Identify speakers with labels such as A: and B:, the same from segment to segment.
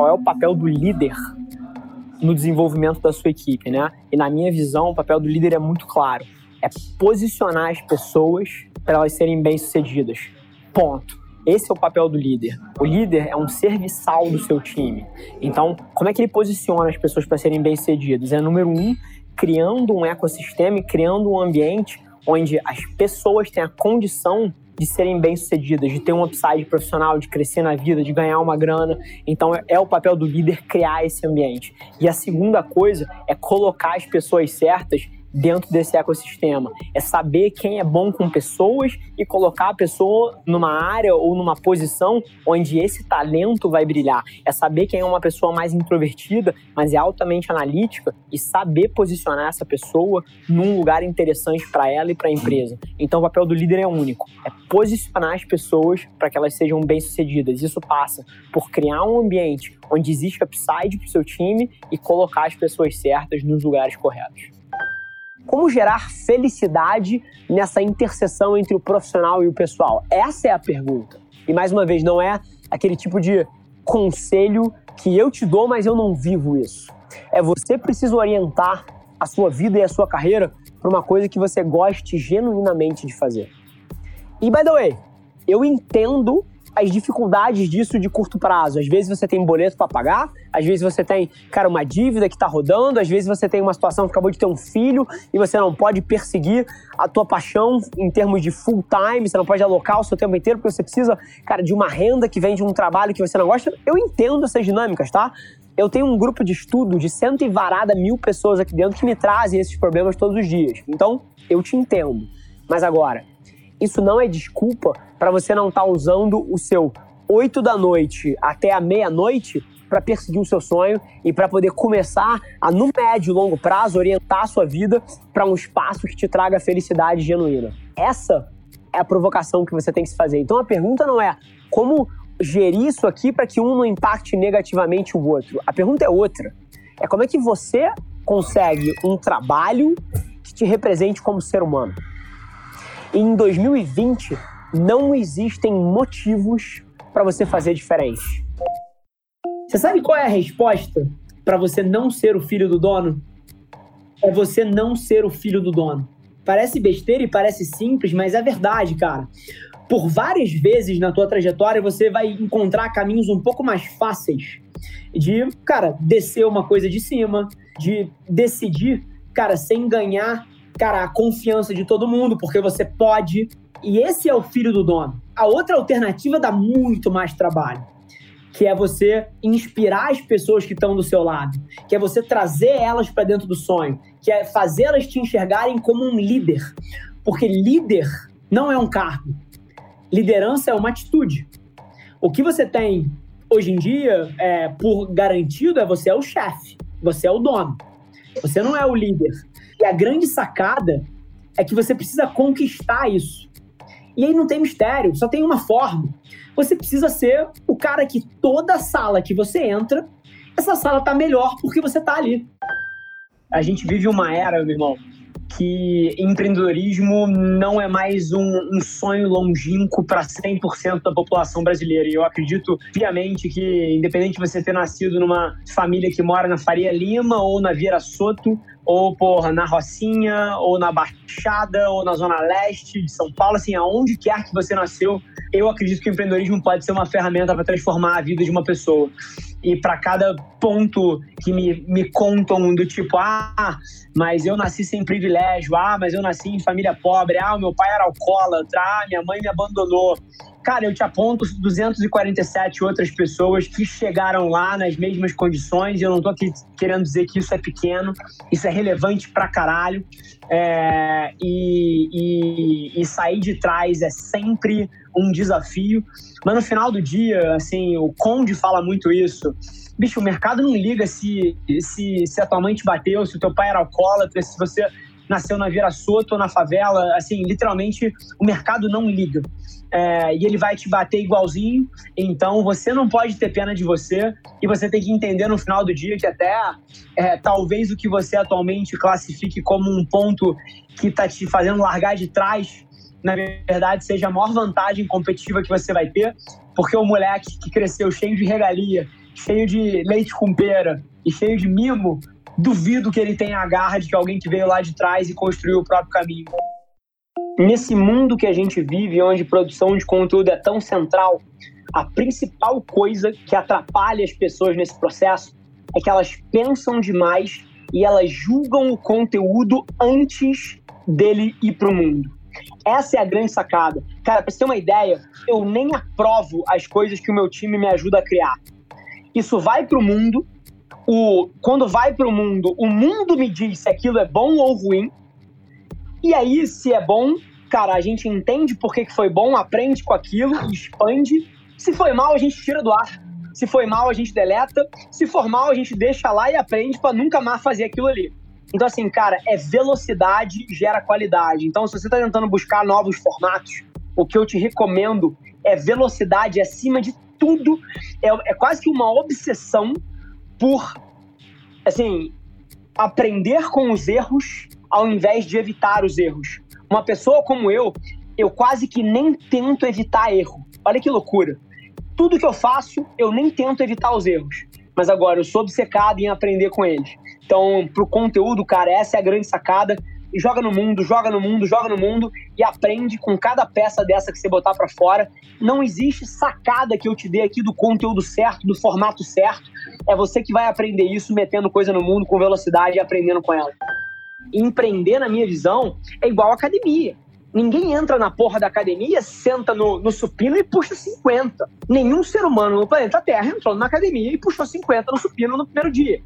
A: qual é o papel do líder no desenvolvimento da sua equipe, né? E na minha visão, o papel do líder é muito claro. É posicionar as pessoas para elas serem bem-sucedidas. Ponto. Esse é o papel do líder. O líder é um serviçal do seu time. Então, como é que ele posiciona as pessoas para serem bem-sucedidas? É número um, criando um ecossistema e criando um ambiente onde as pessoas têm a condição de serem bem-sucedidas, de ter um upside profissional, de crescer na vida, de ganhar uma grana. Então é, é o papel do líder criar esse ambiente. E a segunda coisa é colocar as pessoas certas dentro desse ecossistema. É saber quem é bom com pessoas e colocar a pessoa numa área ou numa posição onde esse talento vai brilhar. É saber quem é uma pessoa mais introvertida, mas é altamente analítica e saber posicionar essa pessoa num lugar interessante para ela e para a empresa. Então o papel do líder é único, é posicionar as pessoas para que elas sejam bem-sucedidas. Isso passa por criar um ambiente onde existe upside para o seu time e colocar as pessoas certas nos lugares corretos. Como gerar felicidade nessa interseção entre o profissional e o pessoal? Essa é a pergunta. E mais uma vez, não é aquele tipo de conselho que eu te dou, mas eu não vivo isso. É você precisa orientar a sua vida e a sua carreira para uma coisa que você goste genuinamente de fazer. E by the way, eu entendo as dificuldades disso de curto prazo. Às vezes você tem um boleto para pagar, às vezes você tem, cara, uma dívida que está rodando, às vezes você tem uma situação que acabou de ter um filho e você não pode perseguir a tua paixão em termos de full time, você não pode alocar o seu tempo inteiro porque você precisa, cara, de uma renda que vem de um trabalho que você não gosta. Eu entendo essas dinâmicas, tá? Eu tenho um grupo de estudo de cento e varada mil pessoas aqui dentro que me trazem esses problemas todos os dias. Então, eu te entendo. Mas agora, isso não é desculpa para você não estar tá usando o seu 8 da noite até a meia-noite para perseguir o seu sonho e para poder começar a, no médio e longo prazo, orientar a sua vida para um espaço que te traga felicidade genuína. Essa é a provocação que você tem que se fazer. Então a pergunta não é como gerir isso aqui para que um não impacte negativamente o outro. A pergunta é outra. É como é que você consegue um trabalho que te represente como ser humano em 2020 não existem motivos para você fazer diferente. Você sabe qual é a resposta para você não ser o filho do dono? É você não ser o filho do dono. Parece besteira e parece simples, mas é verdade, cara. Por várias vezes na tua trajetória você vai encontrar caminhos um pouco mais fáceis de, cara, descer uma coisa de cima, de decidir, cara, sem ganhar cara, a confiança de todo mundo, porque você pode. E esse é o filho do dono. A outra alternativa dá muito mais trabalho, que é você inspirar as pessoas que estão do seu lado, que é você trazer elas para dentro do sonho, que é fazê-las te enxergarem como um líder. Porque líder não é um cargo. Liderança é uma atitude. O que você tem hoje em dia, é, por garantido, é você é o chefe, você é o dono. Você não é o líder. E a grande sacada é que você precisa conquistar isso. E aí não tem mistério, só tem uma forma. Você precisa ser o cara que toda sala que você entra, essa sala tá melhor porque você tá ali. A gente vive uma era, meu irmão, que empreendedorismo não é mais um, um sonho longínquo para 100% da população brasileira. E eu acredito piamente que, independente de você ter nascido numa família que mora na Faria Lima ou na Vieira Soto, ou porra, na Rocinha, ou na Baixada, ou na Zona Leste de São Paulo, assim, aonde quer que você nasceu, eu acredito que o empreendedorismo pode ser uma ferramenta para transformar a vida de uma pessoa. E para cada ponto que me, me contam do tipo, ah, mas eu nasci sem privilégio, ah, mas eu nasci em família pobre, ah, meu pai era alcoólatra, ah, minha mãe me abandonou. Cara, eu te aponto 247 outras pessoas que chegaram lá nas mesmas condições, e eu não tô aqui querendo dizer que isso é pequeno, isso é relevante pra caralho. É, e, e, e sair de trás é sempre um desafio. Mas no final do dia, assim, o Conde fala muito isso. Bicho, o mercado não liga se, se, se a tua mãe te bateu, se o teu pai era alcoólatra, se você nasceu na Vira Soto ou na favela. Assim, literalmente, o mercado não liga. É, e ele vai te bater igualzinho. Então, você não pode ter pena de você. E você tem que entender no final do dia que até é, talvez o que você atualmente classifique como um ponto que está te fazendo largar de trás na verdade, seja a maior vantagem competitiva que você vai ter, porque o moleque que cresceu cheio de regalia, cheio de leite com pera e cheio de mimo, duvido que ele tenha a garra de que alguém que veio lá de trás e construiu o próprio caminho. Nesse mundo que a gente vive, onde produção de conteúdo é tão central, a principal coisa que atrapalha as pessoas nesse processo é que elas pensam demais e elas julgam o conteúdo antes dele ir para o mundo. Essa é a grande sacada. Cara, pra você ter uma ideia, eu nem aprovo as coisas que o meu time me ajuda a criar. Isso vai pro mundo, o, quando vai pro mundo, o mundo me diz se aquilo é bom ou ruim. E aí, se é bom, cara, a gente entende por que, foi bom, aprende com aquilo, expande. Se foi mal, a gente tira do ar. Se foi mal, a gente deleta. Se for mal, a gente deixa lá e aprende para nunca mais fazer aquilo ali. Então, assim, cara, é velocidade gera qualidade. Então, se você está tentando buscar novos formatos, o que eu te recomendo é velocidade acima de tudo. É, é quase que uma obsessão por, assim, aprender com os erros ao invés de evitar os erros. Uma pessoa como eu, eu quase que nem tento evitar erro. Olha que loucura. Tudo que eu faço, eu nem tento evitar os erros. Mas agora eu sou obcecado em aprender com eles. Então, pro conteúdo, cara, essa é a grande sacada. E joga no mundo, joga no mundo, joga no mundo e aprende com cada peça dessa que você botar para fora. Não existe sacada que eu te dê aqui do conteúdo certo, do formato certo. É você que vai aprender isso metendo coisa no mundo com velocidade e aprendendo com ela. empreender, na minha visão, é igual academia. Ninguém entra na porra da academia, senta no, no supino e puxa 50. Nenhum ser humano no planeta Terra entrou na academia e puxou 50 no supino no primeiro dia.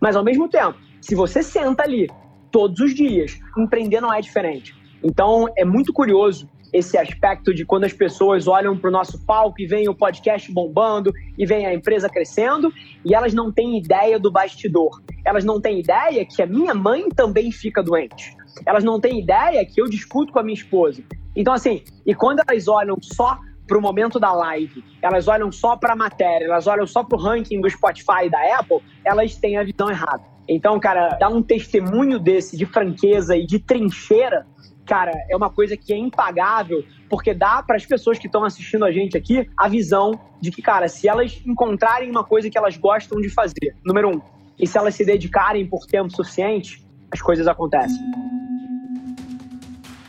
A: Mas ao mesmo tempo, se você senta ali todos os dias, empreender não é diferente. Então é muito curioso esse aspecto de quando as pessoas olham para o nosso palco e veem o podcast bombando e veem a empresa crescendo e elas não têm ideia do bastidor. Elas não têm ideia que a minha mãe também fica doente. Elas não têm ideia que eu discuto com a minha esposa. Então, assim, e quando elas olham só para o momento da live, elas olham só para a matéria, elas olham só para o ranking do Spotify e da Apple, elas têm a visão errada. Então, cara, dar um testemunho desse de franqueza e de trincheira, cara, é uma coisa que é impagável, porque dá para as pessoas que estão assistindo a gente aqui a visão de que, cara, se elas encontrarem uma coisa que elas gostam de fazer, número um, e se elas se dedicarem por tempo suficiente, as coisas acontecem.